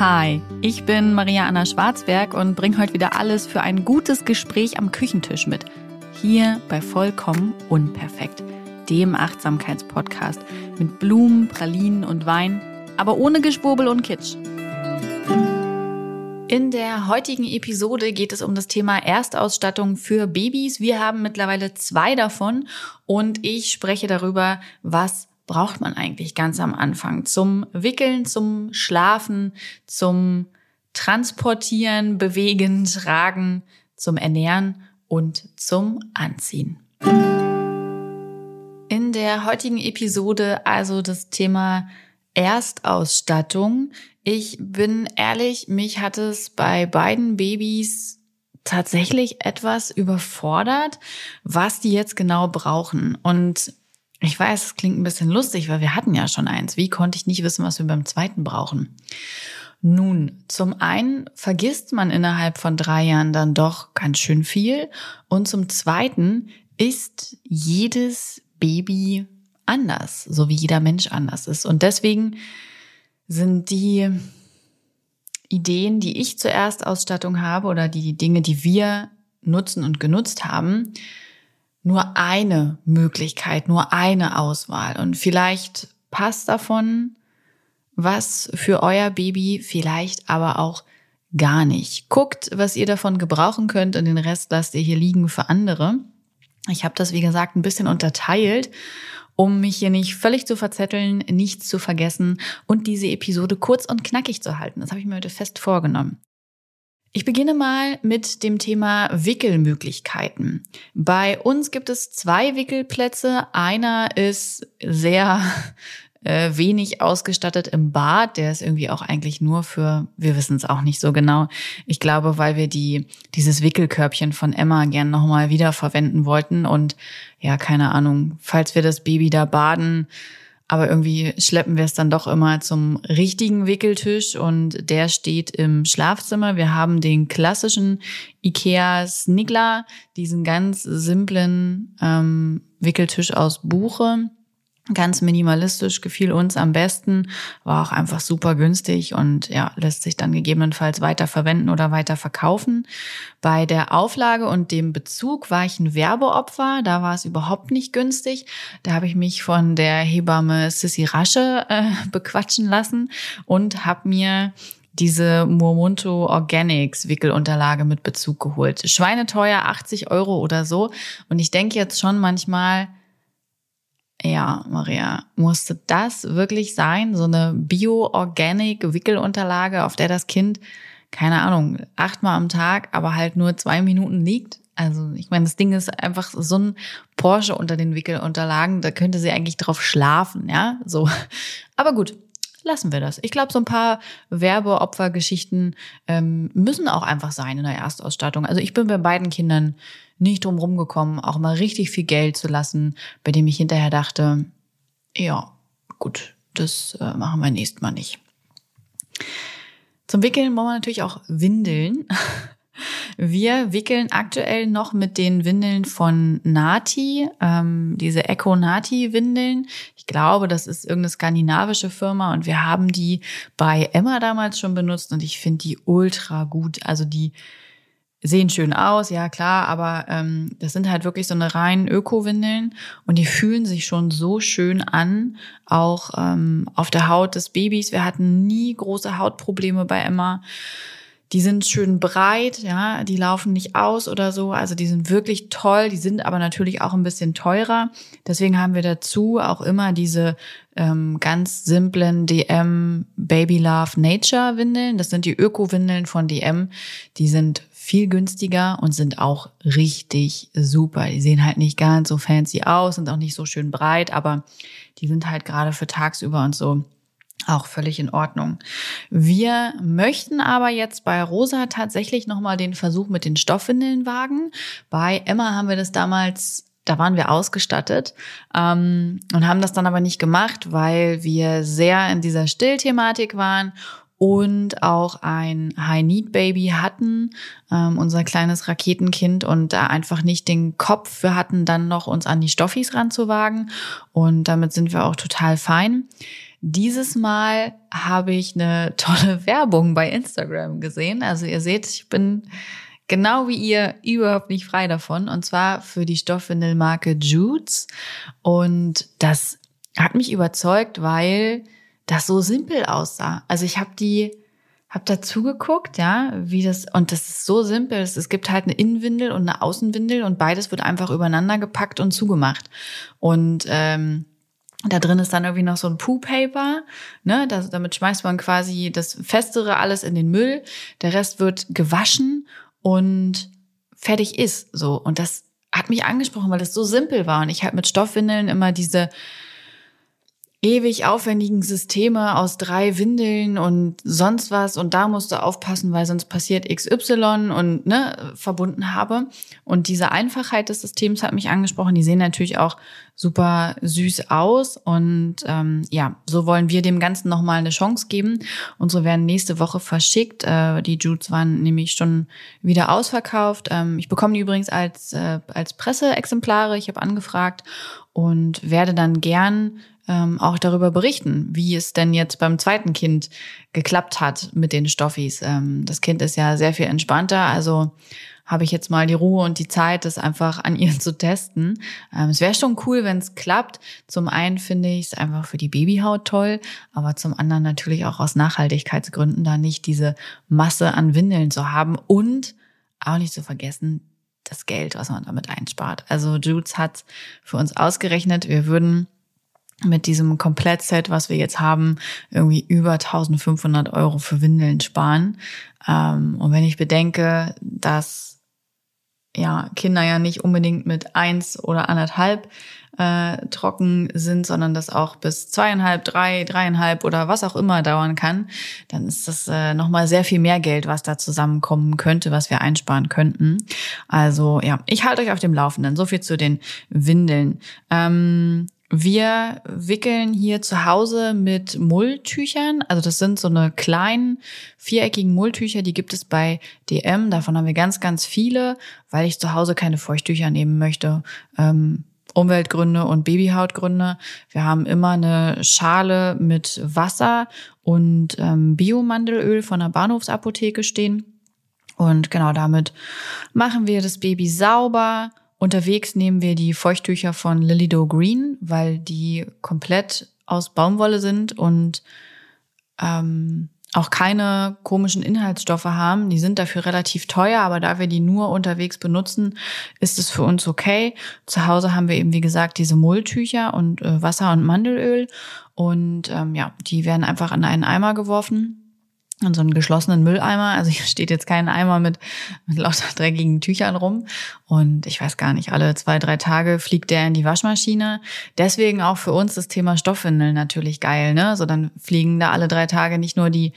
Hi, ich bin Maria Anna Schwarzberg und bringe heute wieder alles für ein gutes Gespräch am Küchentisch mit. Hier bei Vollkommen Unperfekt, dem Achtsamkeitspodcast mit Blumen, Pralinen und Wein, aber ohne Geschwurbel und Kitsch. In der heutigen Episode geht es um das Thema Erstausstattung für Babys. Wir haben mittlerweile zwei davon und ich spreche darüber, was braucht man eigentlich ganz am Anfang zum Wickeln, zum Schlafen, zum Transportieren, Bewegen, Tragen, zum Ernähren und zum Anziehen. In der heutigen Episode also das Thema Erstausstattung. Ich bin ehrlich, mich hat es bei beiden Babys tatsächlich etwas überfordert, was die jetzt genau brauchen. Und ich weiß, es klingt ein bisschen lustig, weil wir hatten ja schon eins. Wie konnte ich nicht wissen, was wir beim zweiten brauchen? Nun, zum einen vergisst man innerhalb von drei Jahren dann doch ganz schön viel. Und zum zweiten ist jedes Baby anders, so wie jeder Mensch anders ist. Und deswegen sind die Ideen, die ich zur Erstausstattung habe oder die Dinge, die wir nutzen und genutzt haben, nur eine Möglichkeit, nur eine Auswahl. Und vielleicht passt davon was für euer Baby, vielleicht aber auch gar nicht. Guckt, was ihr davon gebrauchen könnt und den Rest lasst ihr hier liegen für andere. Ich habe das, wie gesagt, ein bisschen unterteilt, um mich hier nicht völlig zu verzetteln, nichts zu vergessen und diese Episode kurz und knackig zu halten. Das habe ich mir heute fest vorgenommen. Ich beginne mal mit dem Thema Wickelmöglichkeiten. Bei uns gibt es zwei Wickelplätze. Einer ist sehr äh, wenig ausgestattet im Bad. Der ist irgendwie auch eigentlich nur für, wir wissen es auch nicht so genau. Ich glaube, weil wir die, dieses Wickelkörbchen von Emma gern nochmal wiederverwenden wollten. Und ja, keine Ahnung, falls wir das Baby da baden, aber irgendwie schleppen wir es dann doch immer zum richtigen Wickeltisch und der steht im Schlafzimmer. Wir haben den klassischen Ikea Snigler, diesen ganz simplen ähm, Wickeltisch aus Buche Ganz minimalistisch gefiel uns am besten, war auch einfach super günstig und ja, lässt sich dann gegebenenfalls weiter verwenden oder weiter verkaufen. Bei der Auflage und dem Bezug war ich ein Werbeopfer, da war es überhaupt nicht günstig. Da habe ich mich von der Hebamme Sissy Rasche äh, bequatschen lassen und habe mir diese Murmunto Organics Wickelunterlage mit Bezug geholt. Schweineteuer, 80 Euro oder so. Und ich denke jetzt schon manchmal, ja, Maria, musste das wirklich sein? So eine Bio-Organic-Wickelunterlage, auf der das Kind, keine Ahnung, achtmal am Tag, aber halt nur zwei Minuten liegt? Also, ich meine, das Ding ist einfach so ein Porsche unter den Wickelunterlagen, da könnte sie eigentlich drauf schlafen, ja, so. Aber gut, lassen wir das. Ich glaube, so ein paar Werbeopfergeschichten ähm, müssen auch einfach sein in der Erstausstattung. Also ich bin bei beiden Kindern nicht drum rumgekommen, auch mal richtig viel Geld zu lassen, bei dem ich hinterher dachte, ja, gut, das äh, machen wir nächstes Mal nicht. Zum Wickeln wollen wir natürlich auch Windeln. Wir wickeln aktuell noch mit den Windeln von Nati, ähm, diese Echo Nati Windeln. Ich glaube, das ist irgendeine skandinavische Firma und wir haben die bei Emma damals schon benutzt und ich finde die ultra gut. Also die sehen schön aus, ja klar, aber ähm, das sind halt wirklich so eine rein Öko-Windeln und die fühlen sich schon so schön an, auch ähm, auf der Haut des Babys. Wir hatten nie große Hautprobleme bei Emma. Die sind schön breit, ja, die laufen nicht aus oder so. Also die sind wirklich toll, die sind aber natürlich auch ein bisschen teurer. Deswegen haben wir dazu auch immer diese ähm, ganz simplen DM Baby Love Nature Windeln. Das sind die Öko-Windeln von DM. Die sind viel günstiger und sind auch richtig super. Die sehen halt nicht ganz so fancy aus, sind auch nicht so schön breit, aber die sind halt gerade für tagsüber und so auch völlig in Ordnung. Wir möchten aber jetzt bei Rosa tatsächlich nochmal den Versuch mit den Stoffwindeln wagen. Bei Emma haben wir das damals da waren wir ausgestattet ähm, und haben das dann aber nicht gemacht, weil wir sehr in dieser Stillthematik waren und auch ein High-Need-Baby hatten, ähm, unser kleines Raketenkind und da einfach nicht den Kopf für hatten, dann noch uns an die Stoffis ranzuwagen und damit sind wir auch total fein. dieses Mal habe ich eine tolle Werbung bei Instagram gesehen. Also ihr seht, ich bin genau wie ihr überhaupt nicht frei davon. Und zwar für die Stoffwindelmarke Jutes. Und das hat mich überzeugt, weil das so simpel aussah. Also ich habe die hab dazu geguckt, ja, wie das und das ist so simpel. Es gibt halt eine Innenwindel und eine Außenwindel und beides wird einfach übereinander gepackt und zugemacht. Und ähm, da drin ist dann irgendwie noch so ein Poo-Paper, ne? Das, damit schmeißt man quasi das Festere alles in den Müll. Der Rest wird gewaschen und fertig ist so. Und das hat mich angesprochen, weil es so simpel war. Und ich halt mit Stoffwindeln immer diese ewig aufwendigen Systeme aus drei Windeln und sonst was und da musst du aufpassen, weil sonst passiert XY und ne, verbunden habe. Und diese Einfachheit des Systems hat mich angesprochen. Die sehen natürlich auch super süß aus und ähm, ja, so wollen wir dem Ganzen nochmal eine Chance geben. Unsere werden nächste Woche verschickt. Äh, die Jutes waren nämlich schon wieder ausverkauft. Ähm, ich bekomme die übrigens als, äh, als Presseexemplare. Ich habe angefragt und werde dann gern ähm, auch darüber berichten, wie es denn jetzt beim zweiten Kind geklappt hat mit den Stoffis. Ähm, das Kind ist ja sehr viel entspannter, also habe ich jetzt mal die Ruhe und die Zeit, das einfach an ihr zu testen. Ähm, es wäre schon cool, wenn es klappt. Zum einen finde ich es einfach für die Babyhaut toll, aber zum anderen natürlich auch aus Nachhaltigkeitsgründen, da nicht diese Masse an Windeln zu haben und auch nicht zu vergessen, das Geld, was man damit einspart. Also Jules hat für uns ausgerechnet, wir würden mit diesem Komplettset, was wir jetzt haben, irgendwie über 1500 Euro für Windeln sparen. Ähm, und wenn ich bedenke, dass ja Kinder ja nicht unbedingt mit eins oder anderthalb äh, trocken sind, sondern das auch bis zweieinhalb, drei, dreieinhalb oder was auch immer dauern kann, dann ist das äh, nochmal sehr viel mehr Geld, was da zusammenkommen könnte, was wir einsparen könnten. Also ja, ich halte euch auf dem Laufenden. So viel zu den Windeln. Ähm, wir wickeln hier zu Hause mit Mulltüchern. Also das sind so eine kleinen viereckigen Mulltücher, die gibt es bei DM. Davon haben wir ganz, ganz viele, weil ich zu Hause keine Feuchttücher nehmen möchte. Ähm, Umweltgründe und Babyhautgründe. Wir haben immer eine Schale mit Wasser und ähm, Biomandelöl von der Bahnhofsapotheke stehen. Und genau damit machen wir das Baby sauber Unterwegs nehmen wir die Feuchttücher von Lily Doe Green, weil die komplett aus Baumwolle sind und ähm, auch keine komischen Inhaltsstoffe haben. Die sind dafür relativ teuer, aber da wir die nur unterwegs benutzen, ist es für uns okay. Zu Hause haben wir eben, wie gesagt, diese Mulltücher und äh, Wasser und Mandelöl. Und ähm, ja, die werden einfach in einen Eimer geworfen in so einen geschlossenen Mülleimer. Also hier steht jetzt kein Eimer mit, mit lauter dreckigen Tüchern rum. Und ich weiß gar nicht, alle zwei, drei Tage fliegt der in die Waschmaschine. Deswegen auch für uns das Thema Stoffwindeln natürlich geil, ne? So dann fliegen da alle drei Tage nicht nur die,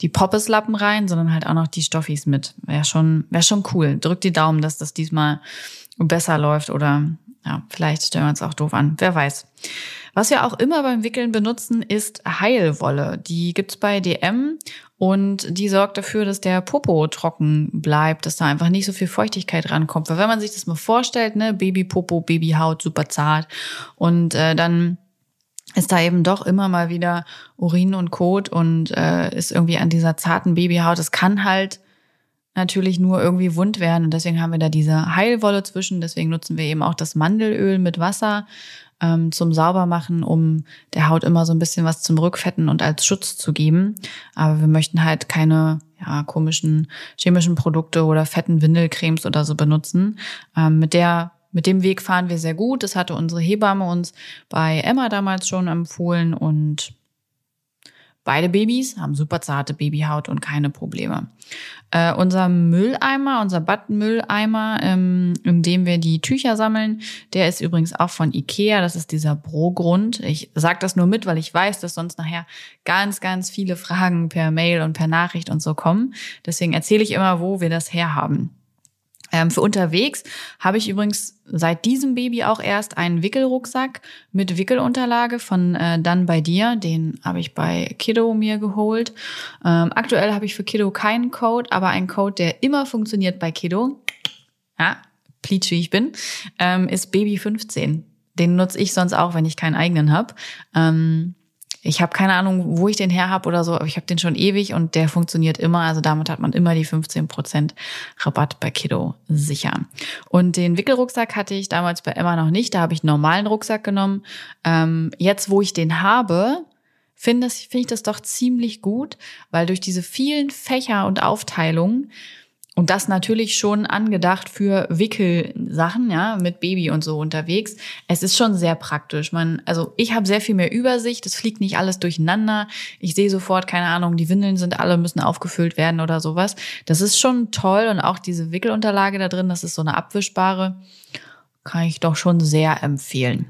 die Poppeslappen rein, sondern halt auch noch die Stoffis mit. Wäre schon, wäre schon cool. Drückt die Daumen, dass das diesmal besser läuft oder ja, vielleicht stellen wir uns auch doof an. Wer weiß. Was wir auch immer beim Wickeln benutzen, ist Heilwolle. Die gibt's bei DM und die sorgt dafür, dass der Popo trocken bleibt, dass da einfach nicht so viel Feuchtigkeit rankommt. Weil wenn man sich das mal vorstellt, ne, Babypopo, Babyhaut, super zart und äh, dann ist da eben doch immer mal wieder Urin und Kot und äh, ist irgendwie an dieser zarten Babyhaut. Es kann halt natürlich nur irgendwie wund werden und deswegen haben wir da diese Heilwolle zwischen. Deswegen nutzen wir eben auch das Mandelöl mit Wasser ähm, zum Saubermachen, um der Haut immer so ein bisschen was zum Rückfetten und als Schutz zu geben. Aber wir möchten halt keine ja, komischen chemischen Produkte oder fetten Windelcremes oder so benutzen. Ähm, mit der mit dem Weg fahren wir sehr gut. Das hatte unsere Hebamme uns bei Emma damals schon empfohlen und Beide Babys haben super zarte Babyhaut und keine Probleme. Äh, unser Mülleimer, unser Badmülleimer, ähm, in dem wir die Tücher sammeln, der ist übrigens auch von Ikea. Das ist dieser Brogrund. Ich sage das nur mit, weil ich weiß, dass sonst nachher ganz, ganz viele Fragen per Mail und per Nachricht und so kommen. Deswegen erzähle ich immer, wo wir das herhaben. Ähm, für unterwegs habe ich übrigens seit diesem Baby auch erst einen Wickelrucksack mit Wickelunterlage von äh, Dann bei dir. Den habe ich bei Kiddo mir geholt. Ähm, aktuell habe ich für Kiddo keinen Code, aber einen Code, der immer funktioniert bei Kiddo. Ja, pleatsch wie ich bin, ähm, ist Baby 15. Den nutze ich sonst auch, wenn ich keinen eigenen habe. Ähm, ich habe keine Ahnung, wo ich den her habe oder so, aber ich habe den schon ewig und der funktioniert immer. Also damit hat man immer die 15% Rabatt bei Kiddo sicher. Und den Wickelrucksack hatte ich damals bei Emma noch nicht. Da habe ich einen normalen Rucksack genommen. Ähm, jetzt, wo ich den habe, finde find ich das doch ziemlich gut, weil durch diese vielen Fächer und Aufteilungen und das natürlich schon angedacht für Wickelsachen, ja, mit Baby und so unterwegs. Es ist schon sehr praktisch. Man, also ich habe sehr viel mehr Übersicht. Es fliegt nicht alles durcheinander. Ich sehe sofort, keine Ahnung, die Windeln sind alle, müssen aufgefüllt werden oder sowas. Das ist schon toll. Und auch diese Wickelunterlage da drin, das ist so eine abwischbare, kann ich doch schon sehr empfehlen.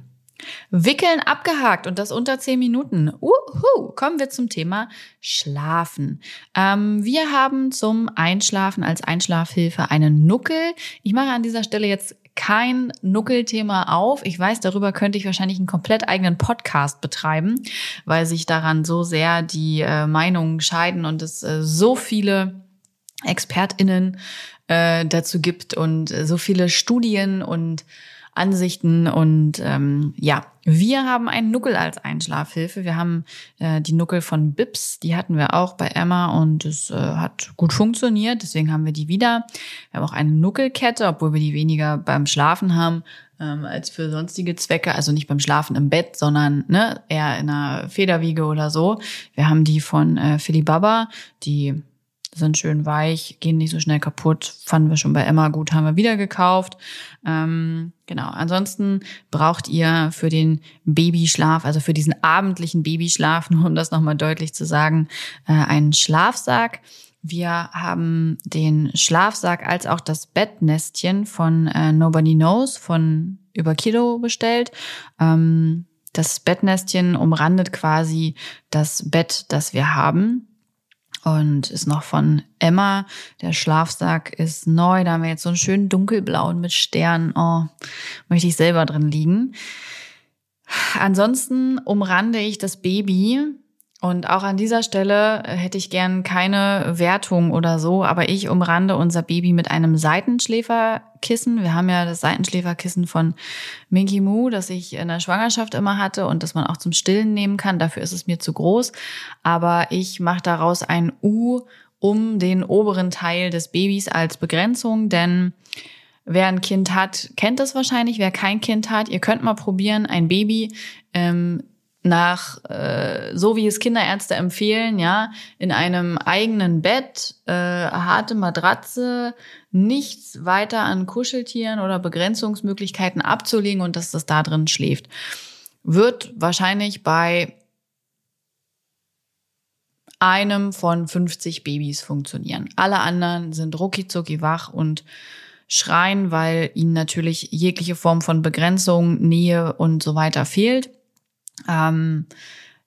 Wickeln abgehakt und das unter zehn Minuten. Uhu, kommen wir zum Thema Schlafen. Ähm, wir haben zum Einschlafen als Einschlafhilfe einen Nuckel. Ich mache an dieser Stelle jetzt kein Nuckelthema auf. Ich weiß, darüber könnte ich wahrscheinlich einen komplett eigenen Podcast betreiben, weil sich daran so sehr die äh, Meinungen scheiden und es äh, so viele ExpertInnen äh, dazu gibt und äh, so viele Studien und Ansichten. Und ähm, ja, wir haben einen Nuckel als Einschlafhilfe. Wir haben äh, die Nuckel von Bips, die hatten wir auch bei Emma und es äh, hat gut funktioniert. Deswegen haben wir die wieder. Wir haben auch eine Nuckelkette, obwohl wir die weniger beim Schlafen haben ähm, als für sonstige Zwecke. Also nicht beim Schlafen im Bett, sondern ne, eher in einer Federwiege oder so. Wir haben die von äh, Philly Baba, die sind schön weich, gehen nicht so schnell kaputt. Fanden wir schon bei Emma gut, haben wir wieder gekauft. Ähm, genau. Ansonsten braucht ihr für den Babyschlaf, also für diesen abendlichen Babyschlaf, nur um das nochmal deutlich zu sagen, äh, einen Schlafsack. Wir haben den Schlafsack als auch das Bettnestchen von äh, Nobody Knows von über Kilo bestellt. Ähm, das Bettnestchen umrandet quasi das Bett, das wir haben und ist noch von Emma. Der Schlafsack ist neu. Da haben wir jetzt so einen schönen dunkelblauen mit Sternen. Oh, möchte ich selber drin liegen. Ansonsten umrande ich das Baby und auch an dieser Stelle hätte ich gern keine Wertung oder so, aber ich umrande unser Baby mit einem Seitenschläferkissen. Wir haben ja das Seitenschläferkissen von Minky Moo, das ich in der Schwangerschaft immer hatte und das man auch zum Stillen nehmen kann. Dafür ist es mir zu groß. Aber ich mache daraus ein U um den oberen Teil des Babys als Begrenzung, denn Wer ein Kind hat, kennt es wahrscheinlich. Wer kein Kind hat, ihr könnt mal probieren, ein Baby ähm, nach äh, so wie es Kinderärzte empfehlen, ja, in einem eigenen Bett, äh, harte Matratze, nichts weiter an Kuscheltieren oder Begrenzungsmöglichkeiten abzulegen und dass das da drin schläft. Wird wahrscheinlich bei einem von 50 Babys funktionieren. Alle anderen sind rucki wach und schreien, weil ihnen natürlich jegliche Form von Begrenzung, Nähe und so weiter fehlt. Ähm,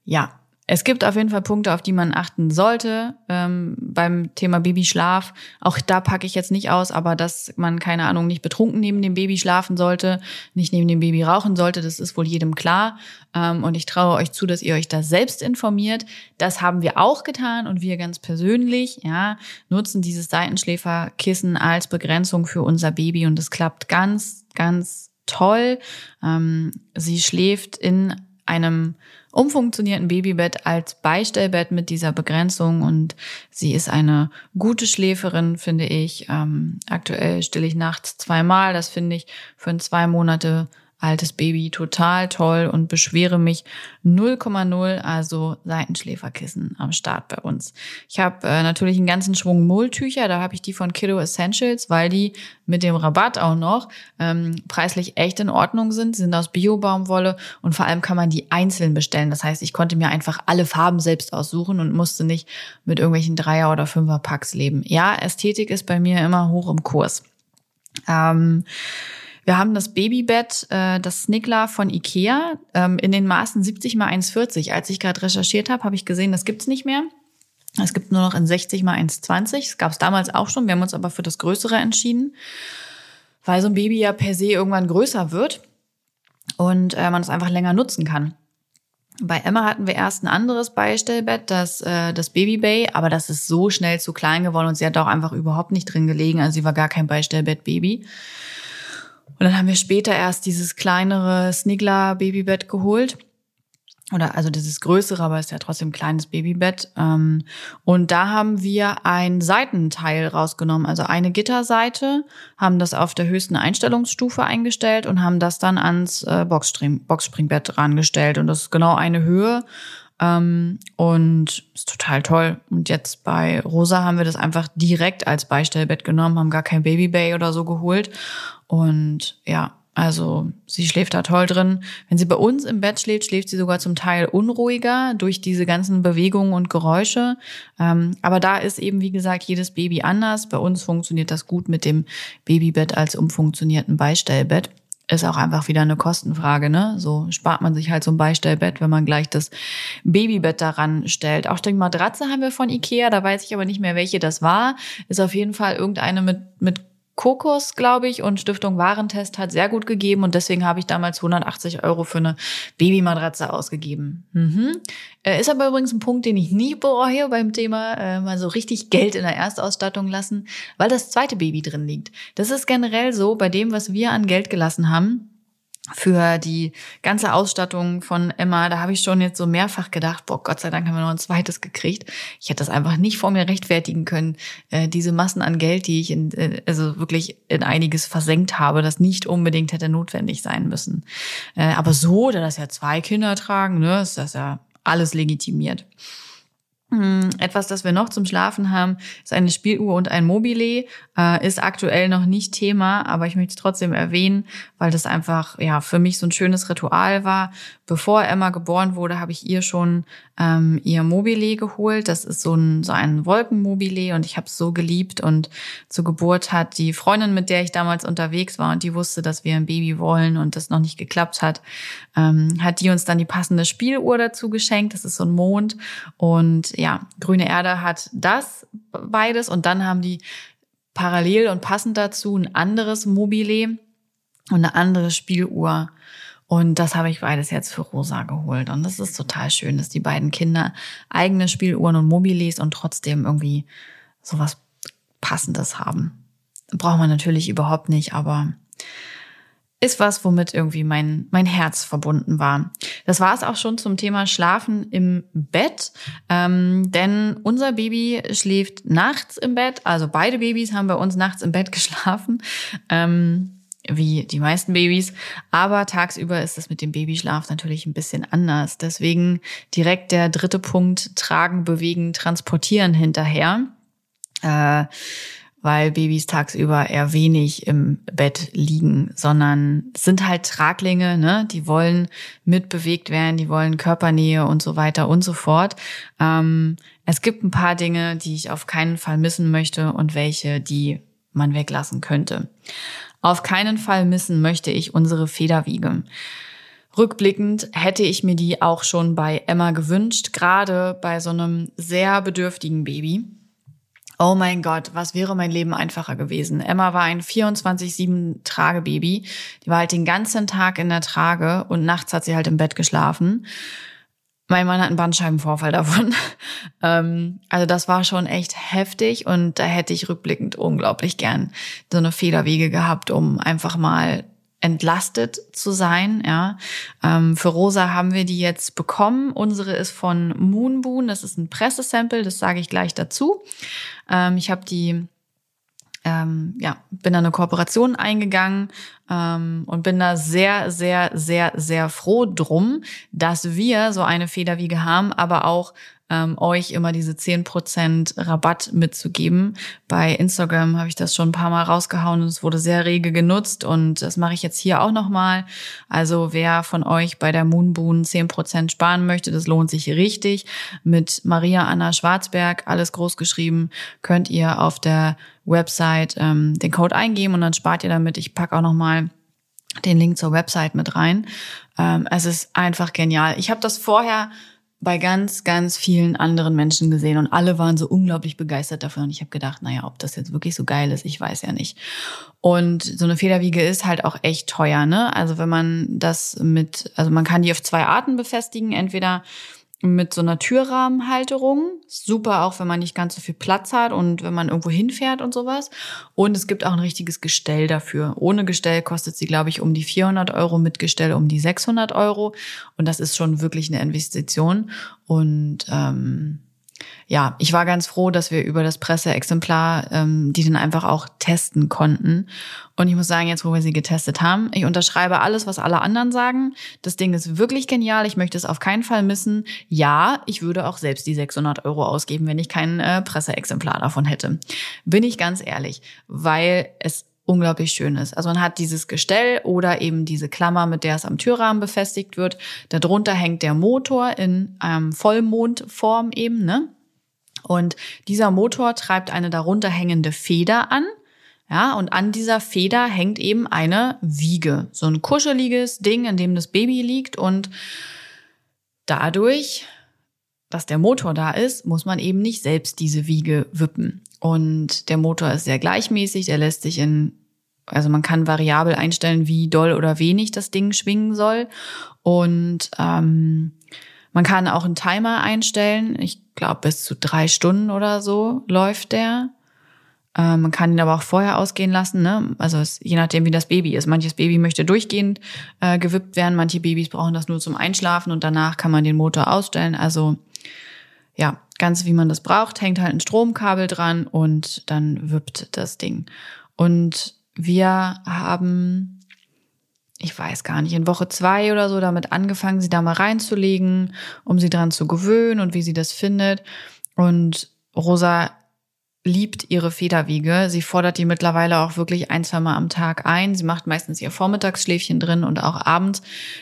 ja, es gibt auf jeden Fall Punkte, auf die man achten sollte ähm, beim Thema Babyschlaf. Auch da packe ich jetzt nicht aus, aber dass man, keine Ahnung, nicht betrunken neben dem Baby schlafen sollte, nicht neben dem Baby rauchen sollte, das ist wohl jedem klar. Ähm, und ich traue euch zu, dass ihr euch da selbst informiert. Das haben wir auch getan und wir ganz persönlich, ja, nutzen dieses Seitenschläferkissen als Begrenzung für unser Baby und es klappt ganz, ganz toll. Ähm, sie schläft in einem umfunktionierten Babybett als Beistellbett mit dieser Begrenzung und sie ist eine gute Schläferin, finde ich. Ähm, aktuell stille ich nachts zweimal. Das finde ich für ein zwei Monate altes Baby total toll und beschwere mich 0,0, also Seitenschläferkissen am Start bei uns. Ich habe äh, natürlich einen ganzen Schwung Mulltücher, da habe ich die von Kiddo Essentials, weil die mit dem Rabatt auch noch ähm, preislich echt in Ordnung sind, sind aus Biobaumwolle und vor allem kann man die einzeln bestellen. Das heißt, ich konnte mir einfach alle Farben selbst aussuchen und musste nicht mit irgendwelchen Dreier- oder Fünfer-Packs leben. Ja, Ästhetik ist bei mir immer hoch im Kurs. Ähm, wir haben das Babybett, äh, das Snickler von Ikea, ähm, in den Maßen 70 mal 1,40. Als ich gerade recherchiert habe, habe ich gesehen, das gibt's nicht mehr. Es gibt nur noch in 60 mal 1,20. Das gab es damals auch schon. Wir haben uns aber für das Größere entschieden, weil so ein Baby ja per se irgendwann größer wird und äh, man es einfach länger nutzen kann. Bei Emma hatten wir erst ein anderes Beistellbett, das, äh, das Baby Bay, aber das ist so schnell zu klein geworden und sie hat auch einfach überhaupt nicht drin gelegen. Also sie war gar kein Beistellbett Baby. Und dann haben wir später erst dieses kleinere Snigler Babybett geholt. oder also dieses größere, aber ist ja trotzdem ein kleines Babybett. Ähm, und da haben wir ein Seitenteil rausgenommen, also eine Gitterseite, haben das auf der höchsten Einstellungsstufe eingestellt und haben das dann ans äh, Boxspring, Boxspringbett rangestellt. Und das ist genau eine Höhe. Ähm, und ist total toll. Und jetzt bei Rosa haben wir das einfach direkt als Beistellbett genommen, haben gar kein Babybay oder so geholt. Und ja, also sie schläft da toll drin. Wenn sie bei uns im Bett schläft, schläft sie sogar zum Teil unruhiger durch diese ganzen Bewegungen und Geräusche. Ähm, aber da ist eben, wie gesagt, jedes Baby anders. Bei uns funktioniert das gut mit dem Babybett als umfunktionierten Beistellbett. Ist auch einfach wieder eine Kostenfrage, ne? So spart man sich halt so ein Beistellbett, wenn man gleich das Babybett daran stellt. Auch die Matratze haben wir von Ikea, da weiß ich aber nicht mehr, welche das war. Ist auf jeden Fall irgendeine mit, mit Kokos, glaube ich, und Stiftung Warentest hat sehr gut gegeben und deswegen habe ich damals 180 Euro für eine Babymatratze ausgegeben. Mhm. Äh, ist aber übrigens ein Punkt, den ich nie bereue beim Thema äh, mal so richtig Geld in der Erstausstattung lassen, weil das zweite Baby drin liegt. Das ist generell so bei dem, was wir an Geld gelassen haben für die ganze Ausstattung von Emma, da habe ich schon jetzt so mehrfach gedacht, boah, Gott sei Dank haben wir noch ein zweites gekriegt. Ich hätte das einfach nicht vor mir rechtfertigen können, äh, diese Massen an Geld, die ich in, äh, also wirklich in einiges versenkt habe, das nicht unbedingt hätte notwendig sein müssen. Äh, aber so, da das ja zwei Kinder tragen, ne, ist das ja alles legitimiert. Hm, etwas, das wir noch zum Schlafen haben, ist eine Spieluhr und ein Mobile. Äh, ist aktuell noch nicht Thema, aber ich möchte es trotzdem erwähnen, weil das einfach ja für mich so ein schönes Ritual war. Bevor Emma geboren wurde, habe ich ihr schon ähm, ihr Mobile geholt. Das ist so ein so ein Wolkenmobile und ich habe es so geliebt. Und zur Geburt hat die Freundin, mit der ich damals unterwegs war und die wusste, dass wir ein Baby wollen und das noch nicht geklappt hat, ähm, hat die uns dann die passende Spieluhr dazu geschenkt. Das ist so ein Mond und ja, Grüne Erde hat das beides und dann haben die parallel und passend dazu ein anderes Mobile und eine andere Spieluhr. Und das habe ich beides jetzt für Rosa geholt. Und das ist total schön, dass die beiden Kinder eigene Spieluhren und Mobiles und trotzdem irgendwie sowas Passendes haben. Braucht man natürlich überhaupt nicht, aber ist was, womit irgendwie mein, mein Herz verbunden war. Das war es auch schon zum Thema Schlafen im Bett. Ähm, denn unser Baby schläft nachts im Bett. Also beide Babys haben bei uns nachts im Bett geschlafen. Ähm, wie die meisten Babys. Aber tagsüber ist es mit dem Babyschlaf natürlich ein bisschen anders. Deswegen direkt der dritte Punkt, tragen, bewegen, transportieren hinterher. Äh, weil Babys tagsüber eher wenig im Bett liegen, sondern sind halt Traglinge, ne? Die wollen mitbewegt werden, die wollen Körpernähe und so weiter und so fort. Ähm, es gibt ein paar Dinge, die ich auf keinen Fall missen möchte und welche, die man weglassen könnte. Auf keinen Fall missen möchte ich unsere Federwiege. Rückblickend hätte ich mir die auch schon bei Emma gewünscht, gerade bei so einem sehr bedürftigen Baby. Oh mein Gott, was wäre mein Leben einfacher gewesen? Emma war ein 24-7 Tragebaby. Die war halt den ganzen Tag in der Trage und nachts hat sie halt im Bett geschlafen. Mein Mann hat einen Bandscheibenvorfall davon. ähm, also das war schon echt heftig und da hätte ich rückblickend unglaublich gern so eine Federwege gehabt, um einfach mal entlastet zu sein. Ja, ähm, für Rosa haben wir die jetzt bekommen. Unsere ist von Moonboon. Das ist ein Pressesample. Das sage ich gleich dazu. Ähm, ich habe die ähm, ja, bin da eine Kooperation eingegangen ähm, und bin da sehr, sehr, sehr, sehr froh drum, dass wir so eine Federwiege haben, aber auch ähm, euch immer diese 10% Rabatt mitzugeben. Bei Instagram habe ich das schon ein paar Mal rausgehauen und es wurde sehr rege genutzt und das mache ich jetzt hier auch nochmal. Also wer von euch bei der Moonboon 10% sparen möchte, das lohnt sich richtig. Mit Maria Anna Schwarzberg, alles groß geschrieben, könnt ihr auf der Website ähm, den Code eingeben und dann spart ihr damit. Ich pack auch nochmal den Link zur Website mit rein. Ähm, es ist einfach genial. Ich habe das vorher bei ganz, ganz vielen anderen Menschen gesehen und alle waren so unglaublich begeistert davon. Und ich habe gedacht, naja, ob das jetzt wirklich so geil ist, ich weiß ja nicht. Und so eine Federwiege ist halt auch echt teuer, ne? Also wenn man das mit, also man kann die auf zwei Arten befestigen. Entweder mit so einer Türrahmenhalterung. Super auch, wenn man nicht ganz so viel Platz hat und wenn man irgendwo hinfährt und sowas. Und es gibt auch ein richtiges Gestell dafür. Ohne Gestell kostet sie, glaube ich, um die 400 Euro, mit Gestell um die 600 Euro. Und das ist schon wirklich eine Investition. Und ähm, ja, ich war ganz froh, dass wir über das Presseexemplar ähm, die dann einfach auch testen konnten. Und ich muss sagen, jetzt wo wir sie getestet haben, ich unterschreibe alles, was alle anderen sagen. Das Ding ist wirklich genial. Ich möchte es auf keinen Fall missen. Ja, ich würde auch selbst die 600 Euro ausgeben, wenn ich kein äh, Presseexemplar davon hätte. Bin ich ganz ehrlich, weil es unglaublich schön ist. Also man hat dieses Gestell oder eben diese Klammer, mit der es am Türrahmen befestigt wird. Darunter hängt der Motor in ähm, Vollmondform eben, ne? Und dieser Motor treibt eine darunter hängende Feder an. Ja, und an dieser Feder hängt eben eine Wiege. So ein kuscheliges Ding, in dem das Baby liegt. Und dadurch, dass der Motor da ist, muss man eben nicht selbst diese Wiege wippen. Und der Motor ist sehr gleichmäßig, der lässt sich in, also man kann variabel einstellen, wie doll oder wenig das Ding schwingen soll. Und ähm, man kann auch einen Timer einstellen. Ich glaube, bis zu drei Stunden oder so läuft der. Äh, man kann ihn aber auch vorher ausgehen lassen, ne? Also es, je nachdem, wie das Baby ist. Manches Baby möchte durchgehend äh, gewippt werden, manche Babys brauchen das nur zum Einschlafen und danach kann man den Motor ausstellen. Also ja, ganz wie man das braucht, hängt halt ein Stromkabel dran und dann wippt das Ding. Und wir haben ich weiß gar nicht, in Woche zwei oder so damit angefangen, sie da mal reinzulegen, um sie dran zu gewöhnen und wie sie das findet. Und Rosa liebt ihre Federwiege. Sie fordert die mittlerweile auch wirklich ein, zwei Mal am Tag ein. Sie macht meistens ihr Vormittagsschläfchen drin und auch abends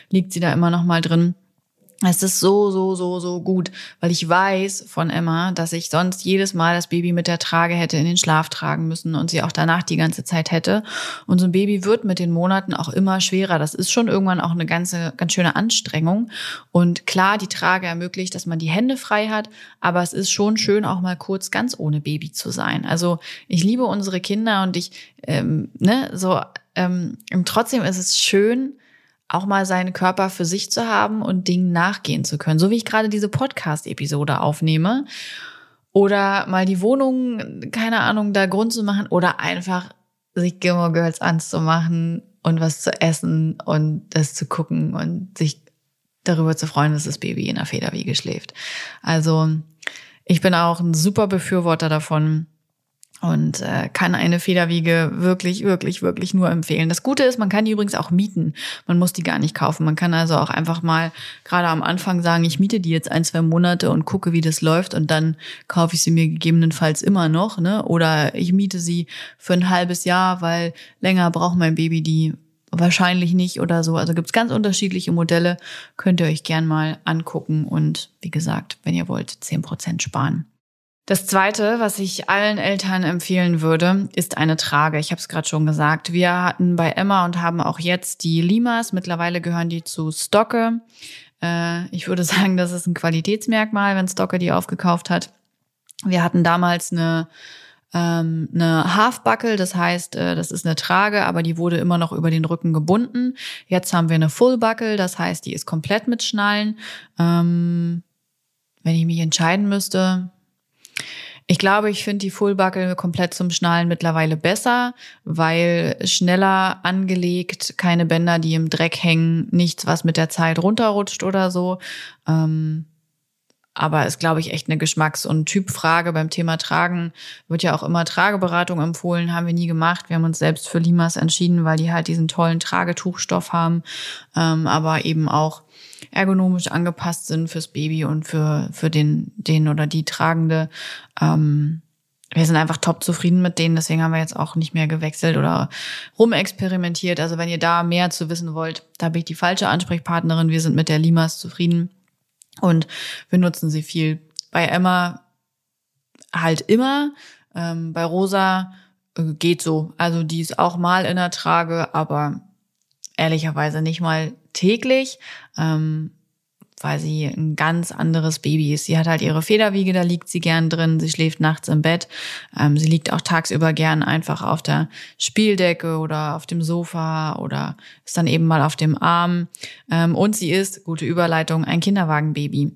liegt sie da immer noch mal drin. Es ist so, so, so, so gut, weil ich weiß von Emma, dass ich sonst jedes Mal das Baby mit der Trage hätte in den Schlaf tragen müssen und sie auch danach die ganze Zeit hätte. Und so ein Baby wird mit den Monaten auch immer schwerer. Das ist schon irgendwann auch eine ganze, ganz schöne Anstrengung. Und klar, die Trage ermöglicht, dass man die Hände frei hat, aber es ist schon schön, auch mal kurz ganz ohne Baby zu sein. Also ich liebe unsere Kinder und ich, ähm, ne, so, ähm, trotzdem ist es schön, auch mal seinen Körper für sich zu haben und Dingen nachgehen zu können. So wie ich gerade diese Podcast-Episode aufnehme. Oder mal die Wohnung, keine Ahnung, da Grund zu machen. Oder einfach sich Gilmore Girls anzumachen und was zu essen und das zu gucken und sich darüber zu freuen, dass das Baby in der Federwiege schläft. Also ich bin auch ein super Befürworter davon, und äh, kann eine Federwiege wirklich, wirklich, wirklich nur empfehlen. Das Gute ist, man kann die übrigens auch mieten. Man muss die gar nicht kaufen. Man kann also auch einfach mal gerade am Anfang sagen, ich miete die jetzt ein, zwei Monate und gucke, wie das läuft und dann kaufe ich sie mir gegebenenfalls immer noch. Ne? Oder ich miete sie für ein halbes Jahr, weil länger braucht mein Baby die wahrscheinlich nicht oder so. Also gibt's ganz unterschiedliche Modelle. Könnt ihr euch gern mal angucken und wie gesagt, wenn ihr wollt, zehn Prozent sparen. Das Zweite, was ich allen Eltern empfehlen würde, ist eine Trage. Ich habe es gerade schon gesagt. Wir hatten bei Emma und haben auch jetzt die Limas. Mittlerweile gehören die zu Stocke. Äh, ich würde sagen, das ist ein Qualitätsmerkmal, wenn Stocke die aufgekauft hat. Wir hatten damals eine ähm, eine Halfbuckle, das heißt, äh, das ist eine Trage, aber die wurde immer noch über den Rücken gebunden. Jetzt haben wir eine Fullbuckle, das heißt, die ist komplett mit Schnallen. Ähm, wenn ich mich entscheiden müsste, ich glaube, ich finde die Fullbuckle komplett zum Schnallen mittlerweile besser, weil schneller angelegt, keine Bänder, die im Dreck hängen, nichts, was mit der Zeit runterrutscht oder so. Ähm, aber ist, glaube ich, echt eine Geschmacks- und Typfrage. Beim Thema Tragen wird ja auch immer Trageberatung empfohlen, haben wir nie gemacht. Wir haben uns selbst für Limas entschieden, weil die halt diesen tollen Tragetuchstoff haben, ähm, aber eben auch ergonomisch angepasst sind fürs Baby und für, für den, den oder die Tragende. Ähm, wir sind einfach top zufrieden mit denen, deswegen haben wir jetzt auch nicht mehr gewechselt oder rumexperimentiert. Also wenn ihr da mehr zu wissen wollt, da bin ich die falsche Ansprechpartnerin. Wir sind mit der Limas zufrieden und wir nutzen sie viel. Bei Emma halt immer, ähm, bei Rosa äh, geht so. Also die ist auch mal in der Trage, aber ehrlicherweise nicht mal täglich, ähm, weil sie ein ganz anderes Baby ist. Sie hat halt ihre Federwiege, da liegt sie gern drin, sie schläft nachts im Bett. Ähm, sie liegt auch tagsüber gern einfach auf der Spieldecke oder auf dem Sofa oder ist dann eben mal auf dem Arm. Ähm, und sie ist, gute Überleitung, ein Kinderwagenbaby.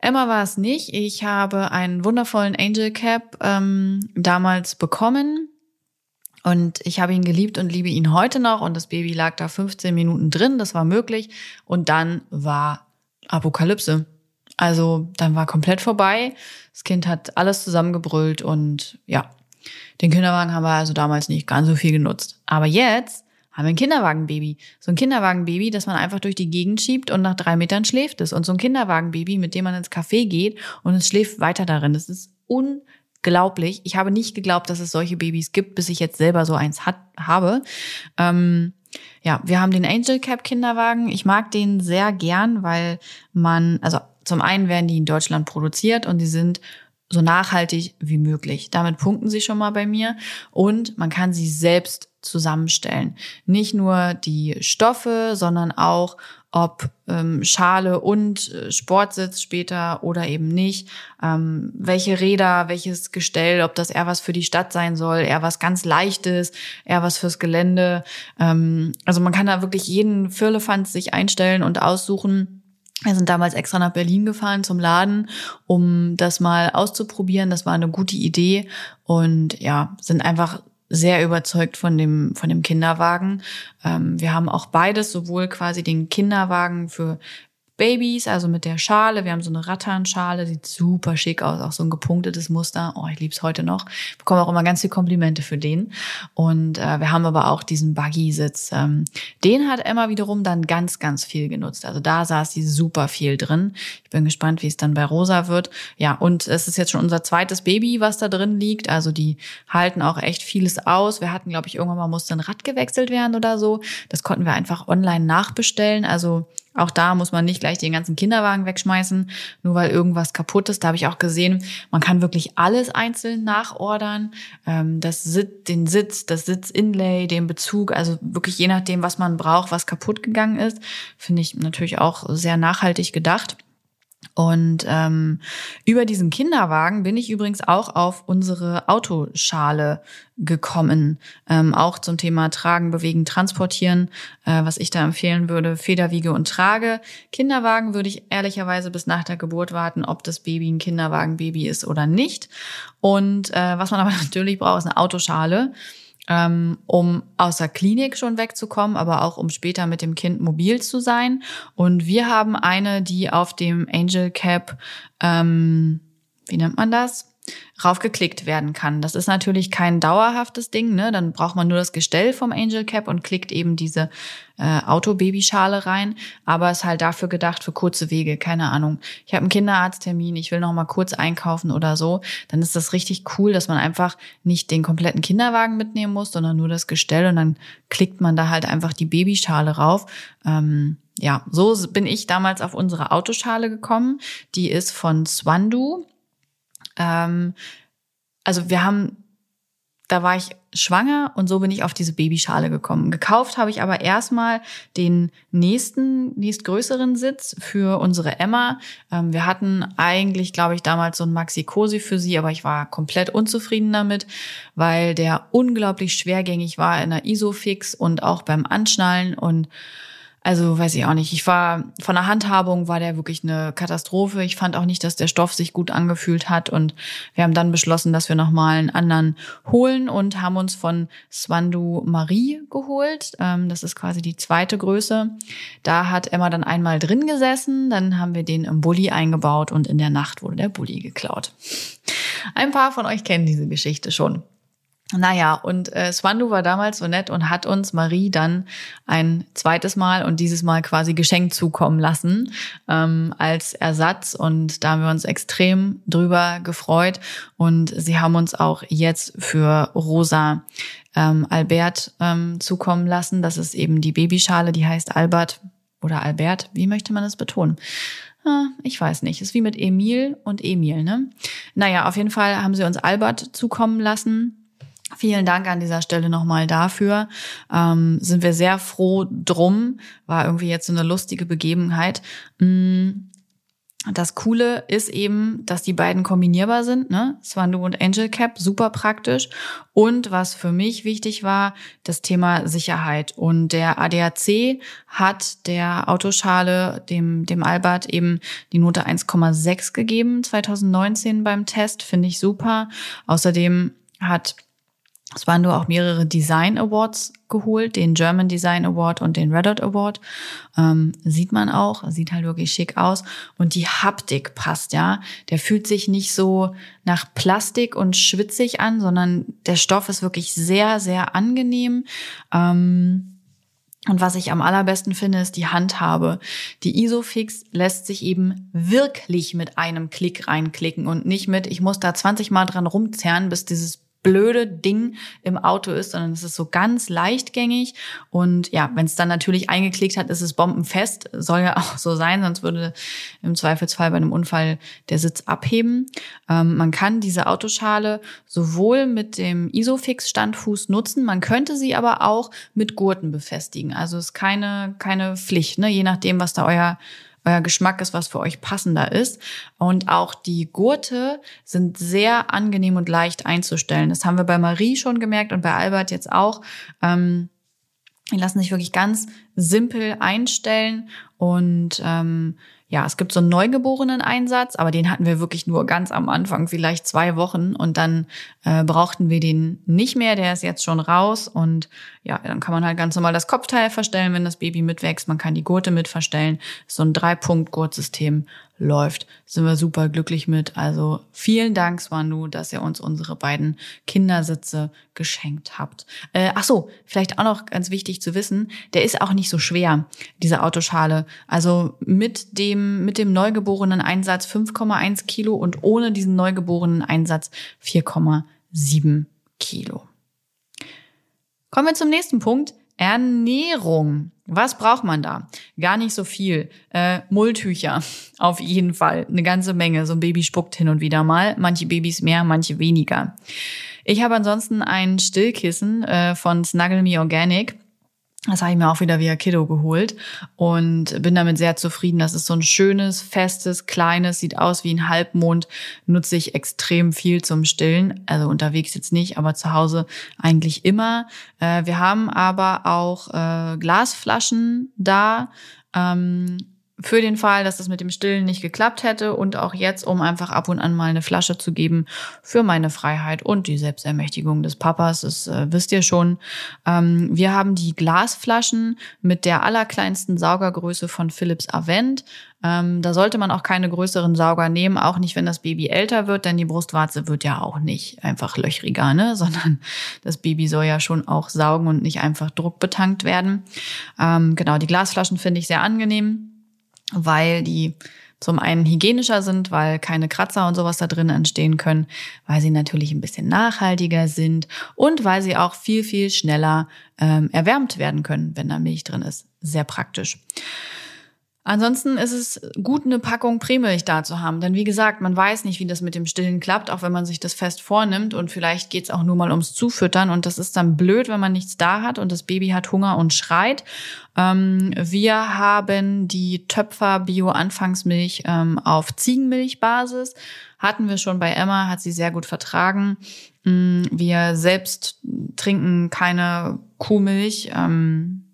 Emma war es nicht. Ich habe einen wundervollen Angel Cap ähm, damals bekommen. Und ich habe ihn geliebt und liebe ihn heute noch. Und das Baby lag da 15 Minuten drin. Das war möglich. Und dann war Apokalypse. Also dann war komplett vorbei. Das Kind hat alles zusammengebrüllt und ja, den Kinderwagen haben wir also damals nicht ganz so viel genutzt. Aber jetzt haben wir ein Kinderwagenbaby. So ein Kinderwagenbaby, das man einfach durch die Gegend schiebt und nach drei Metern schläft es. Und so ein Kinderwagenbaby, mit dem man ins Café geht und es schläft weiter darin. Das ist unglaublich. Ich habe nicht geglaubt, dass es solche Babys gibt, bis ich jetzt selber so eins hat, habe. Ähm, ja, wir haben den Angel Cap Kinderwagen. Ich mag den sehr gern, weil man, also zum einen werden die in Deutschland produziert und die sind so nachhaltig wie möglich. Damit punkten sie schon mal bei mir und man kann sie selbst zusammenstellen. Nicht nur die Stoffe, sondern auch ob ähm, Schale und äh, Sportsitz später oder eben nicht, ähm, welche Räder, welches Gestell, ob das eher was für die Stadt sein soll, eher was ganz leichtes, eher was fürs Gelände. Ähm, also man kann da wirklich jeden Firlefanz sich einstellen und aussuchen wir sind damals extra nach Berlin gefahren zum Laden, um das mal auszuprobieren. Das war eine gute Idee und ja, sind einfach sehr überzeugt von dem, von dem Kinderwagen. Ähm, wir haben auch beides, sowohl quasi den Kinderwagen für Babys, also mit der Schale. Wir haben so eine Rattanschale, sieht super schick aus, auch so ein gepunktetes Muster. Oh, ich lieb's heute noch. Ich bekomme auch immer ganz viele Komplimente für den. Und äh, wir haben aber auch diesen Buggy-Sitz. Ähm, den hat Emma wiederum dann ganz, ganz viel genutzt. Also da saß sie super viel drin. Ich bin gespannt, wie es dann bei Rosa wird. Ja, und es ist jetzt schon unser zweites Baby, was da drin liegt. Also die halten auch echt vieles aus. Wir hatten, glaube ich, irgendwann mal musste ein Rad gewechselt werden oder so. Das konnten wir einfach online nachbestellen. Also auch da muss man nicht gleich den ganzen Kinderwagen wegschmeißen, nur weil irgendwas kaputt ist. Da habe ich auch gesehen, man kann wirklich alles einzeln nachordern. Ähm, das Sitz, den Sitz, das Sitzinlay, den Bezug, also wirklich je nachdem, was man braucht, was kaputt gegangen ist, finde ich natürlich auch sehr nachhaltig gedacht. Und ähm, über diesen Kinderwagen bin ich übrigens auch auf unsere Autoschale gekommen. Ähm, auch zum Thema Tragen, Bewegen, Transportieren, äh, was ich da empfehlen würde, Federwiege und Trage. Kinderwagen würde ich ehrlicherweise bis nach der Geburt warten, ob das Baby ein Kinderwagenbaby ist oder nicht. Und äh, was man aber natürlich braucht, ist eine Autoschale um aus der Klinik schon wegzukommen, aber auch um später mit dem Kind mobil zu sein. Und wir haben eine, die auf dem Angel Cap, ähm, wie nennt man das? Raufgeklickt werden kann. Das ist natürlich kein dauerhaftes Ding, ne? Dann braucht man nur das Gestell vom Angel Cap und klickt eben diese äh, Autobabyschale rein. Aber ist halt dafür gedacht für kurze Wege. Keine Ahnung. Ich habe einen Kinderarzttermin, ich will noch mal kurz einkaufen oder so. Dann ist das richtig cool, dass man einfach nicht den kompletten Kinderwagen mitnehmen muss, sondern nur das Gestell und dann klickt man da halt einfach die Babyschale rauf. Ähm, ja, so bin ich damals auf unsere Autoschale gekommen. Die ist von Swandu ähm, also wir haben, da war ich schwanger und so bin ich auf diese Babyschale gekommen. Gekauft habe ich aber erstmal den nächsten, nächstgrößeren Sitz für unsere Emma. Ähm, wir hatten eigentlich, glaube ich, damals so ein Maxi Cosi für sie, aber ich war komplett unzufrieden damit, weil der unglaublich schwergängig war in der Isofix und auch beim Anschnallen und also weiß ich auch nicht. Ich war von der Handhabung war der wirklich eine Katastrophe. Ich fand auch nicht, dass der Stoff sich gut angefühlt hat und wir haben dann beschlossen, dass wir noch mal einen anderen holen und haben uns von Swandu Marie geholt. Ähm, das ist quasi die zweite Größe. Da hat Emma dann einmal drin gesessen, dann haben wir den im Bulli eingebaut und in der Nacht wurde der Bulli geklaut. Ein paar von euch kennen diese Geschichte schon. Naja, und äh, Swandu war damals so nett und hat uns Marie dann ein zweites Mal und dieses Mal quasi geschenkt zukommen lassen ähm, als Ersatz. Und da haben wir uns extrem drüber gefreut. Und sie haben uns auch jetzt für Rosa ähm, Albert ähm, zukommen lassen. Das ist eben die Babyschale, die heißt Albert oder Albert. Wie möchte man das betonen? Ah, ich weiß nicht. Ist wie mit Emil und Emil, ne? Naja, auf jeden Fall haben sie uns Albert zukommen lassen Vielen Dank an dieser Stelle nochmal dafür. Ähm, sind wir sehr froh drum. War irgendwie jetzt so eine lustige Begebenheit. Mm, das Coole ist eben, dass die beiden kombinierbar sind, ne? Swandu und Angel Cap, super praktisch. Und was für mich wichtig war, das Thema Sicherheit. Und der ADAC hat der Autoschale, dem, dem Albert, eben die Note 1,6 gegeben, 2019 beim Test, finde ich super. Außerdem hat es waren nur auch mehrere Design Awards geholt, den German Design Award und den Red Dot Award. Ähm, sieht man auch, sieht halt wirklich schick aus. Und die Haptik passt, ja. Der fühlt sich nicht so nach Plastik und schwitzig an, sondern der Stoff ist wirklich sehr, sehr angenehm. Ähm, und was ich am allerbesten finde, ist die Handhabe. Die Isofix lässt sich eben wirklich mit einem Klick reinklicken und nicht mit, ich muss da 20 Mal dran rumzerren, bis dieses blöde Ding im Auto ist, sondern es ist so ganz leichtgängig. Und ja, wenn es dann natürlich eingeklickt hat, ist es bombenfest. Soll ja auch so sein, sonst würde im Zweifelsfall bei einem Unfall der Sitz abheben. Ähm, man kann diese Autoschale sowohl mit dem Isofix-Standfuß nutzen, man könnte sie aber auch mit Gurten befestigen. Also ist keine, keine Pflicht, ne? je nachdem, was da euer euer Geschmack ist, was für euch passender ist. Und auch die Gurte sind sehr angenehm und leicht einzustellen. Das haben wir bei Marie schon gemerkt und bei Albert jetzt auch. Ähm, die lassen sich wirklich ganz simpel einstellen und ähm, ja, es gibt so einen Neugeborenen-Einsatz, aber den hatten wir wirklich nur ganz am Anfang, vielleicht zwei Wochen und dann äh, brauchten wir den nicht mehr. Der ist jetzt schon raus und ja, dann kann man halt ganz normal das Kopfteil verstellen, wenn das Baby mitwächst. Man kann die Gurte mit verstellen. So ein Drei-Punkt-Gurtsystem läuft. Sind wir super glücklich mit. Also vielen Dank, Swanu, dass ihr uns unsere beiden Kindersitze geschenkt habt. Äh, ach so, vielleicht auch noch ganz wichtig zu wissen, der ist auch nicht so schwer, diese Autoschale. Also mit dem, mit dem neugeborenen Einsatz 5,1 Kilo und ohne diesen neugeborenen Einsatz 4,7 Kilo. Kommen wir zum nächsten Punkt. Ernährung. Was braucht man da? Gar nicht so viel. Äh, Mulltücher, auf jeden Fall. Eine ganze Menge. So ein Baby spuckt hin und wieder mal. Manche Babys mehr, manche weniger. Ich habe ansonsten ein Stillkissen äh, von Snuggle Me Organic. Das habe ich mir auch wieder via Kiddo geholt und bin damit sehr zufrieden. Das ist so ein schönes, festes, kleines, sieht aus wie ein Halbmond, nutze ich extrem viel zum Stillen. Also unterwegs jetzt nicht, aber zu Hause eigentlich immer. Äh, wir haben aber auch äh, Glasflaschen da. Für den Fall, dass das mit dem Stillen nicht geklappt hätte und auch jetzt, um einfach ab und an mal eine Flasche zu geben für meine Freiheit und die Selbstermächtigung des Papas, das äh, wisst ihr schon. Ähm, wir haben die Glasflaschen mit der allerkleinsten Saugergröße von Philips Avent. Ähm, da sollte man auch keine größeren Sauger nehmen, auch nicht, wenn das Baby älter wird, denn die Brustwarze wird ja auch nicht einfach löchriger, ne? sondern das Baby soll ja schon auch saugen und nicht einfach druckbetankt werden. Ähm, genau, die Glasflaschen finde ich sehr angenehm weil die zum einen hygienischer sind, weil keine Kratzer und sowas da drin entstehen können, weil sie natürlich ein bisschen nachhaltiger sind und weil sie auch viel, viel schneller ähm, erwärmt werden können, wenn da Milch drin ist. Sehr praktisch. Ansonsten ist es gut, eine Packung Prämilch da zu haben. Denn wie gesagt, man weiß nicht, wie das mit dem Stillen klappt, auch wenn man sich das fest vornimmt. Und vielleicht geht es auch nur mal ums Zufüttern. Und das ist dann blöd, wenn man nichts da hat und das Baby hat Hunger und schreit. Ähm, wir haben die Töpfer Bio-Anfangsmilch ähm, auf Ziegenmilchbasis. Hatten wir schon bei Emma, hat sie sehr gut vertragen. Mm, wir selbst trinken keine Kuhmilch. Ähm,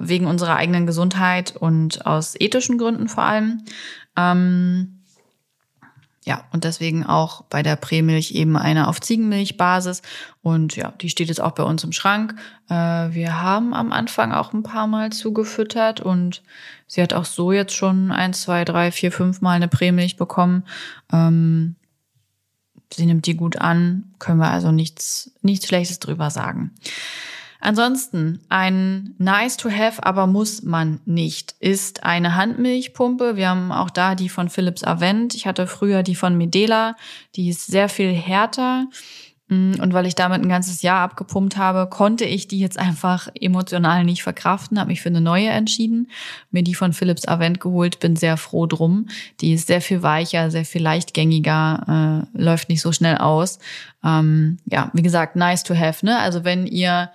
wegen unserer eigenen Gesundheit und aus ethischen Gründen vor allem. Ähm, ja, und deswegen auch bei der Prämilch eben eine auf Ziegenmilchbasis. Und ja, die steht jetzt auch bei uns im Schrank. Äh, wir haben am Anfang auch ein paar Mal zugefüttert und sie hat auch so jetzt schon ein, zwei, drei, vier, fünf Mal eine Prämilch bekommen. Ähm, sie nimmt die gut an, können wir also nichts, nichts Schlechtes drüber sagen. Ansonsten ein nice to have, aber muss man nicht, ist eine Handmilchpumpe. Wir haben auch da die von Philips Avent. Ich hatte früher die von Medela. Die ist sehr viel härter. Mm, und weil ich damit ein ganzes Jahr abgepumpt habe, konnte ich die jetzt einfach emotional nicht verkraften, habe mich für eine neue entschieden, mir die von Philips Avent geholt, bin sehr froh drum. Die ist sehr viel weicher, sehr viel leichtgängiger, äh, läuft nicht so schnell aus. Ähm, ja, wie gesagt, nice to have, ne? Also wenn ihr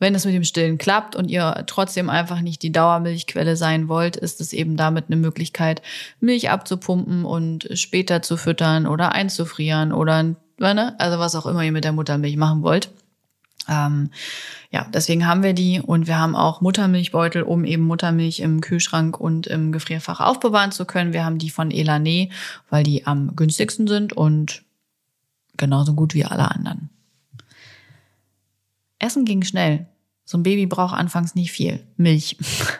Wenn es mit dem Stillen klappt und ihr trotzdem einfach nicht die Dauermilchquelle sein wollt, ist es eben damit eine Möglichkeit, Milch abzupumpen und später zu füttern oder einzufrieren oder, ne, also was auch immer ihr mit der Muttermilch machen wollt. Ähm, ja, deswegen haben wir die und wir haben auch Muttermilchbeutel, um eben Muttermilch im Kühlschrank und im Gefrierfach aufbewahren zu können. Wir haben die von Elané, weil die am günstigsten sind und genauso gut wie alle anderen. Essen ging schnell. So ein Baby braucht anfangs nicht viel. Milch.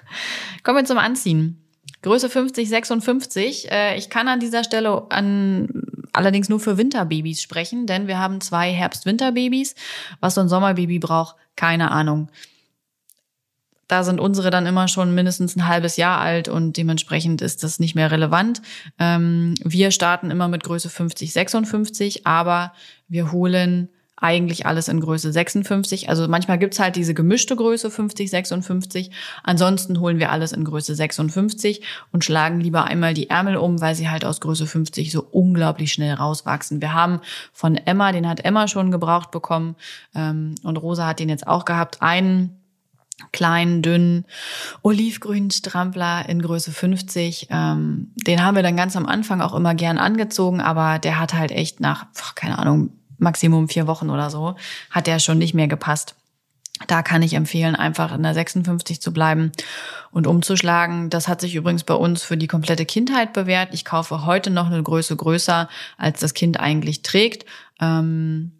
Kommen wir zum Anziehen. Größe 50, 56. Äh, ich kann an dieser Stelle an allerdings nur für Winterbabys sprechen, denn wir haben zwei Herbst-Winterbabys. Was so ein Sommerbaby braucht, keine Ahnung. Da sind unsere dann immer schon mindestens ein halbes Jahr alt und dementsprechend ist das nicht mehr relevant. Ähm, wir starten immer mit Größe 50, 56, aber wir holen eigentlich alles in Größe 56. Also manchmal gibt's halt diese gemischte Größe 50, 56. Ansonsten holen wir alles in Größe 56 und schlagen lieber einmal die Ärmel um, weil sie halt aus Größe 50 so unglaublich schnell rauswachsen. Wir haben von Emma, den hat Emma schon gebraucht bekommen ähm, und Rosa hat den jetzt auch gehabt, einen kleinen, dünnen, olivgrünen Strampler in Größe 50. Ähm, den haben wir dann ganz am Anfang auch immer gern angezogen, aber der hat halt echt nach, keine Ahnung, Maximum vier Wochen oder so, hat der schon nicht mehr gepasst. Da kann ich empfehlen, einfach in der 56 zu bleiben und umzuschlagen. Das hat sich übrigens bei uns für die komplette Kindheit bewährt. Ich kaufe heute noch eine Größe größer, als das Kind eigentlich trägt. Ähm,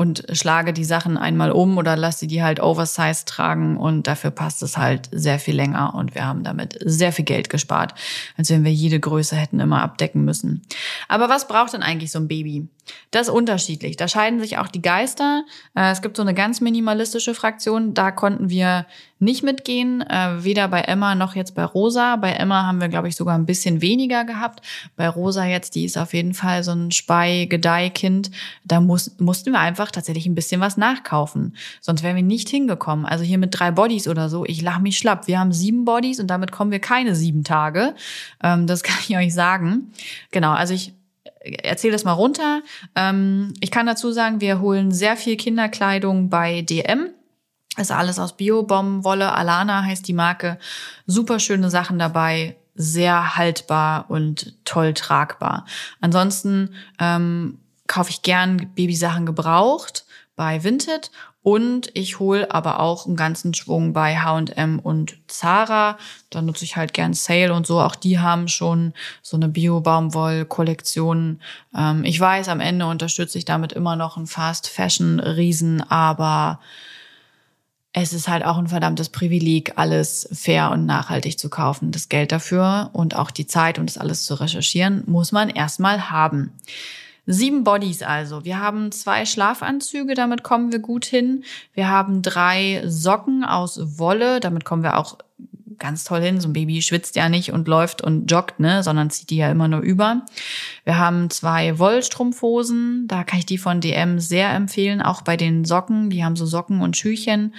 und schlage die Sachen einmal um oder lasse die halt oversized tragen und dafür passt es halt sehr viel länger und wir haben damit sehr viel Geld gespart, als wenn wir jede Größe hätten immer abdecken müssen. Aber was braucht denn eigentlich so ein Baby? Das ist unterschiedlich. Da scheiden sich auch die Geister. Äh, es gibt so eine ganz minimalistische Fraktion. Da konnten wir nicht mitgehen, äh, weder bei Emma noch jetzt bei Rosa. Bei Emma haben wir, glaube ich, sogar ein bisschen weniger gehabt. Bei Rosa jetzt, die ist auf jeden Fall so ein Spei-Gedeih-Kind. Da muss, mussten wir einfach tatsächlich ein bisschen was nachkaufen. Sonst wären wir nicht hingekommen. Also hier mit drei Bodies oder so, ich lach mich schlapp. Wir haben sieben Bodies und damit kommen wir keine sieben Tage. Ähm, das kann ich euch sagen. Genau, also ich erzähle das mal runter. Ähm, ich kann dazu sagen, wir holen sehr viel Kinderkleidung bei DM. Ist alles aus Bio-Baumwolle. Alana heißt die Marke. Super schöne Sachen dabei. Sehr haltbar und toll tragbar. Ansonsten ähm, kaufe ich gern Babysachen gebraucht bei Vinted und ich hole aber auch einen ganzen Schwung bei H&M und Zara. Da nutze ich halt gern Sale und so. Auch die haben schon so eine Bio-Baumwoll-Kollektion. Ähm, ich weiß, am Ende unterstütze ich damit immer noch einen Fast-Fashion-Riesen, aber es ist halt auch ein verdammtes Privileg, alles fair und nachhaltig zu kaufen. Das Geld dafür und auch die Zeit und das alles zu recherchieren, muss man erstmal haben. Sieben Bodies also. Wir haben zwei Schlafanzüge, damit kommen wir gut hin. Wir haben drei Socken aus Wolle, damit kommen wir auch ganz toll hin. So ein Baby schwitzt ja nicht und läuft und joggt, ne, sondern zieht die ja immer nur über. Wir haben zwei Wollstrumpfhosen, da kann ich die von DM sehr empfehlen, auch bei den Socken. Die haben so Socken und Schüchen,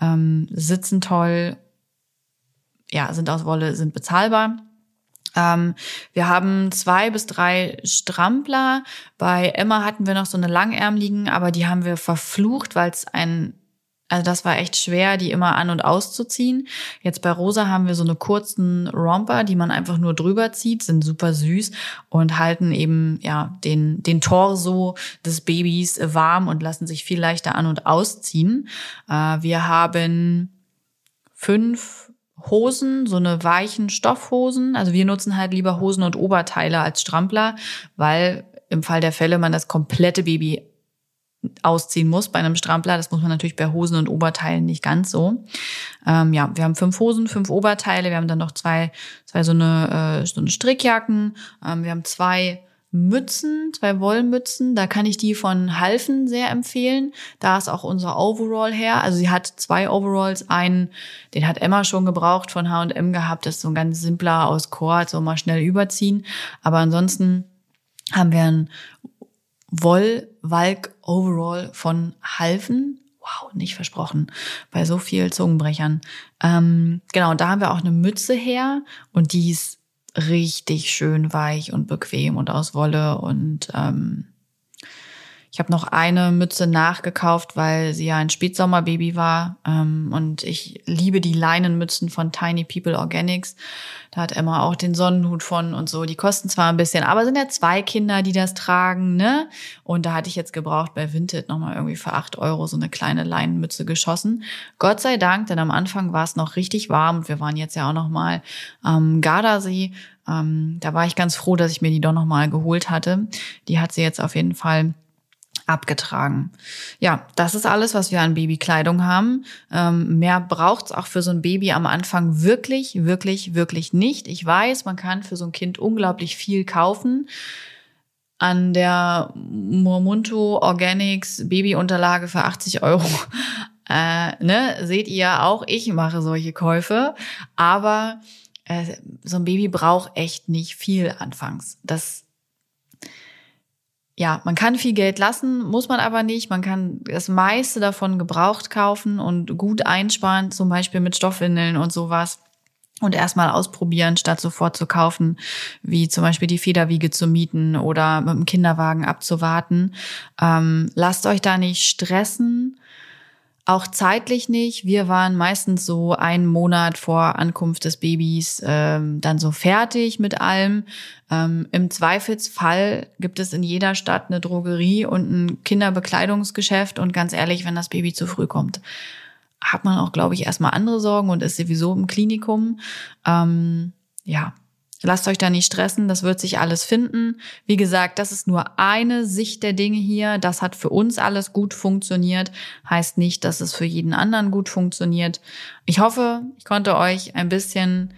ähm, sitzen toll, ja, sind aus Wolle, sind bezahlbar. Ähm, wir haben zwei bis drei Strampler. Bei Emma hatten wir noch so eine langärmligen, aber die haben wir verflucht, weil es ein also das war echt schwer, die immer an und auszuziehen. Jetzt bei Rosa haben wir so eine kurzen Romper, die man einfach nur drüber zieht, sind super süß und halten eben ja den den Torso des Babys warm und lassen sich viel leichter an und ausziehen. Äh, wir haben fünf Hosen, so eine weichen Stoffhosen. Also wir nutzen halt lieber Hosen und Oberteile als Strampler, weil im Fall der Fälle man das komplette Baby ausziehen muss bei einem Strampler. Das muss man natürlich bei Hosen und Oberteilen nicht ganz so. Ähm, ja, wir haben fünf Hosen, fünf Oberteile. Wir haben dann noch zwei, zwei so eine, äh, so eine Strickjacken. Ähm, wir haben zwei Mützen, zwei Wollmützen. Da kann ich die von Halfen sehr empfehlen. Da ist auch unser Overall her. Also sie hat zwei Overalls. Einen, den hat Emma schon gebraucht von H&M gehabt. Das ist so ein ganz simpler aus Cord, so mal schnell überziehen. Aber ansonsten haben wir einen Woll-Walk Overall von Halfen. Wow, nicht versprochen. Bei so viel Zungenbrechern. Ähm, genau, da haben wir auch eine Mütze her. Und die ist richtig schön weich und bequem und aus Wolle und ähm, Ich habe noch eine Mütze nachgekauft, weil sie ja ein Spätsommerbaby war. Ähm, und ich liebe die Leinenmützen von Tiny People Organics. Da hat Emma auch den Sonnenhut von und so. Die kosten zwar ein bisschen, aber sind ja zwei Kinder, die das tragen, ne? Und da hatte ich jetzt gebraucht bei Vinted nochmal irgendwie für acht Euro so eine kleine Leinenmütze geschossen. Gott sei Dank, denn am Anfang war es noch richtig warm und wir waren jetzt ja auch nochmal am Gardasee. Ähm, da war ich ganz froh, dass ich mir die doch nochmal geholt hatte. Die hat sie jetzt auf jeden Fall abgetragen. Ja, das ist alles, was wir an Babykleidung haben. Ähm, mehr braucht's auch für so ein Baby am Anfang wirklich, wirklich, wirklich nicht. Ich weiß, man kann für so ein Kind unglaublich viel kaufen. An der Mormunto Organics Babyunterlage für 80 Euro. Äh, ne, seht ihr auch, ich mache solche Käufe, aber äh, so ein Baby braucht echt nicht viel anfangs. Das ja, man kann viel Geld lassen, muss man aber nicht. Man kann das meiste davon gebraucht kaufen und gut einsparen, zum Beispiel mit Stoffwindeln und sowas. Und erstmal ausprobieren, statt sofort zu kaufen, wie zum Beispiel die Federwiege zu mieten oder mit dem Kinderwagen abzuwarten. Ähm, lasst euch da nicht stressen. Auch zeitlich nicht. Wir waren meistens so einen Monat vor Ankunft des Babys ähm, dann so fertig mit allem. Ähm, Im Zweifelsfall gibt es in jeder Stadt eine Drogerie und ein Kinderbekleidungsgeschäft. Und ganz ehrlich, wenn das Baby zu früh kommt, hat man auch, glaube ich, erstmal andere Sorgen und ist sowieso im Klinikum. Ähm, ja, Lasst euch da nicht stressen, das wird sich alles finden. Wie gesagt, das ist nur eine Sicht der Dinge hier. Das hat für uns alles gut funktioniert. Heißt nicht, dass es für jeden anderen gut funktioniert. Ich hoffe, ich konnte euch ein bisschen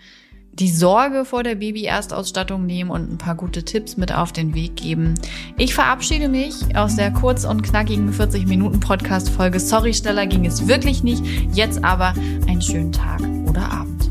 die Sorge vor der Baby-Erstausstattung nehmen und ein paar gute Tipps mit auf den Weg geben. Ich verabschiede mich aus der kurz und knackigen 40 Minuten Podcast-Folge. Sorry, schneller ging es wirklich nicht. Jetzt aber einen schönen Tag oder Abend.